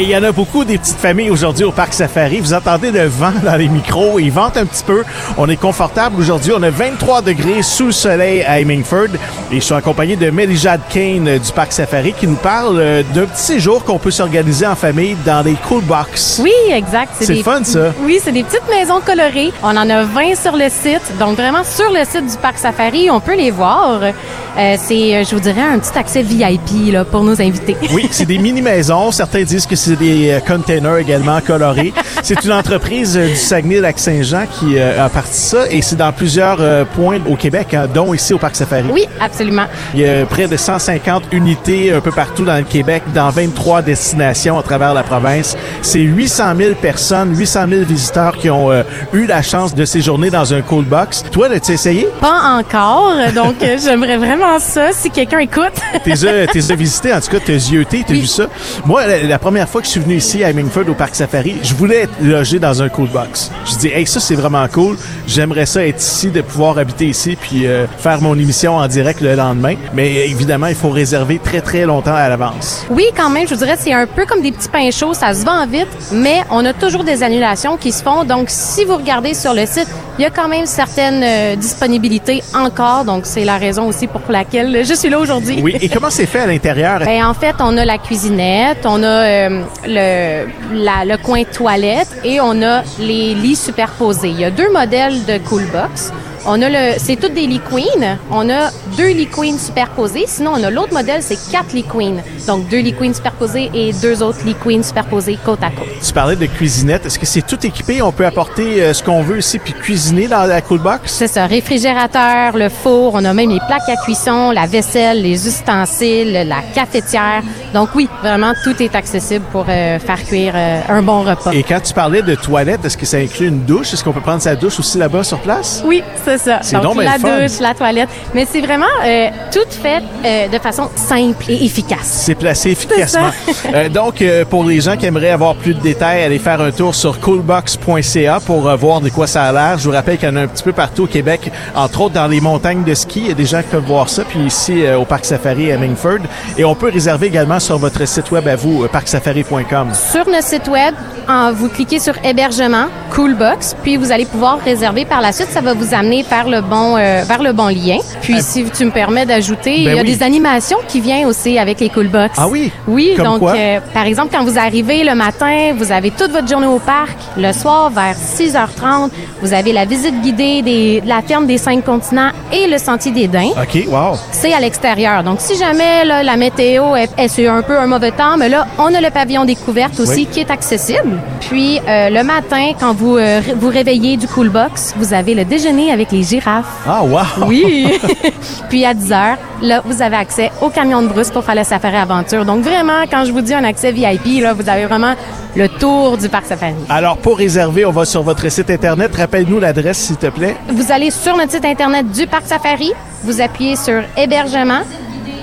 Et il y en a beaucoup des petites familles aujourd'hui au Parc Safari. Vous entendez le vent dans les micros. Il vente un petit peu. On est confortable aujourd'hui. On a 23 degrés sous le soleil à Hemingford. Et je suis accompagné de Mélijade Kane euh, du Parc Safari qui nous parle euh, d'un petit séjour qu'on peut s'organiser en famille dans des cool box. Oui, exact. C'est des- fun, ça. Oui, c'est des petites maisons colorées. On en a 20 sur le site. Donc, vraiment, sur le site du Parc Safari, on peut les voir. Euh, c'est, je vous dirais, un petit accès VIP là, pour nos invités. Oui, c'est des mini-maisons. Certains disent que c'est des euh, containers également colorés. C'est une entreprise euh, du Saguenay-Lac-Saint-Jean qui euh, a parti ça et c'est dans plusieurs points au Québec, hein, dont ici au Parc Safari. Oui, absolument. Il y a près de 150 unités un peu partout dans le Québec, dans 23 destinations à travers la province. C'est 800 000 personnes, 800 000 visiteurs qui ont euh, eu la chance de séjourner dans un cool box. Toi, as-tu essayé? Pas encore. Donc, j'aimerais vraiment ça si quelqu'un écoute. T'es euh, t'es visité, en tout cas, t'as yeuté, t'as Oui. vu ça. Moi, la, la première fois que je suis venu ici à Hemingford au Parc Safari, je voulais être logé dans un cool box. Je dis, hey, ça, c'est vraiment cool. J'aimerais ça être ici, de pouvoir habiter ici, puis euh, faire mon émission en direct le lendemain. Mais évidemment, il faut réserver très, très longtemps à l'avance. Oui, quand même, je vous dirais, c'est un peu comme des petits pains chauds, ça se vend vite, mais on a toujours des annulations qui se font. Donc, si vous regardez sur le site, il y a quand même certaines euh, disponibilités encore. Donc, c'est la raison aussi pour laquelle je suis là aujourd'hui. Oui, et comment c'est fait à l'intérieur? Ben, en fait, on a la cuisinette, on a euh, le, la- le coin toilette et on a les lits superposés. Il y a deux modèles de Cool Box. On a le, c'est toutes des queen. On a deux lits queen superposés. Sinon, on a l'autre modèle, c'est quatre queen. Donc, deux lits queen superposés et deux autres lits queen superposés côte à côte. Tu parlais de cuisinette. Est-ce que c'est tout équipé? On peut apporter euh, ce qu'on veut ici puis cuisiner dans la cool box? C'est ça, réfrigérateur, le four, on a même les plaques à cuisson, la vaisselle, les ustensiles, la cafetière. Donc oui, vraiment, tout est accessible pour euh, faire cuire euh, un bon repas. Et quand tu parlais de toilette, est-ce que ça inclut une douche? Est-ce qu'on peut prendre sa douche aussi là-bas sur place? Oui, c'est ça. Donc Donc, la fun. douche, la toilette. Mais c'est vraiment euh, tout fait euh, de façon simple et efficace. C'est placé efficacement. Euh, donc, euh, pour les gens qui aimeraient avoir plus de détails, allez faire un tour sur coolbox.ca pour voir de quoi ça a l'air. Je vous rappelle qu'il y en a un petit peu partout au Québec, entre autres dans les montagnes de ski. Il y a des gens qui peuvent voir ça. Puis ici, au Parc Safari à Hemingford. Et on peut réserver également sur votre site web à vous, parcsafari.com. Sur notre site web, en- vous cliquez sur hébergement, Coolbox, puis vous allez pouvoir réserver par la suite. Ça va vous amener vers le bon, euh, vers le bon lien. Puis, si tu me permets d'ajouter, il y a Ben oui. des animations qui viennent aussi avec les Coolbox. Ah oui? Oui, Comme donc quoi? euh, par exemple, quand vous arrivez le matin, vous avez toute votre journée au parc. Le soir, vers 6h30, vous avez la visite guidée des, de la ferme des cinq continents et le sentier des daims. OK, wow. C'est à l'extérieur. Donc, si jamais là, la météo est, est un peu un mauvais temps, mais là, on a le pavillon découverte aussi Oui. qui est accessible. Puis, euh, le matin, quand vous euh, vous réveillez du Cool Box, vous avez le déjeuner avec les girafes. Ah, wow. Oui. Puis à 10 heures, là, vous avez accès au camion de brousse pour faire le safari aventure. Donc vraiment, quand je vous dis un accès VIP, là, vous avez vraiment le tour du parc safari. Alors, pour réserver, on va sur votre site Internet. Rappelle-nous l'adresse, s'il te plaît. Vous allez sur notre site internet du parc safari, vous appuyez sur hébergement,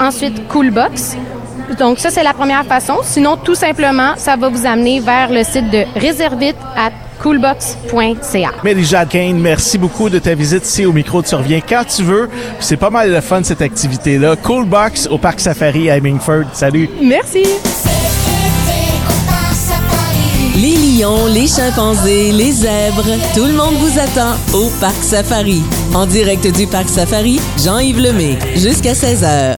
ensuite Coolbox. Donc ça c'est la première façon. Sinon tout simplement, ça va vous amener vers le site de réservite à coolbox.ca. Mary Jade Kane, merci beaucoup de ta visite ici au micro de Survient quand tu veux. C'est pas mal le fun cette activité-là. Cool Box au Parc Safari à Hemingford. Salut. Merci. Les lions, les chimpanzés, les zèbres, tout le monde vous attend au Parc Safari. En direct du Parc Safari, Jean-Yves Lemay, jusqu'à 16h.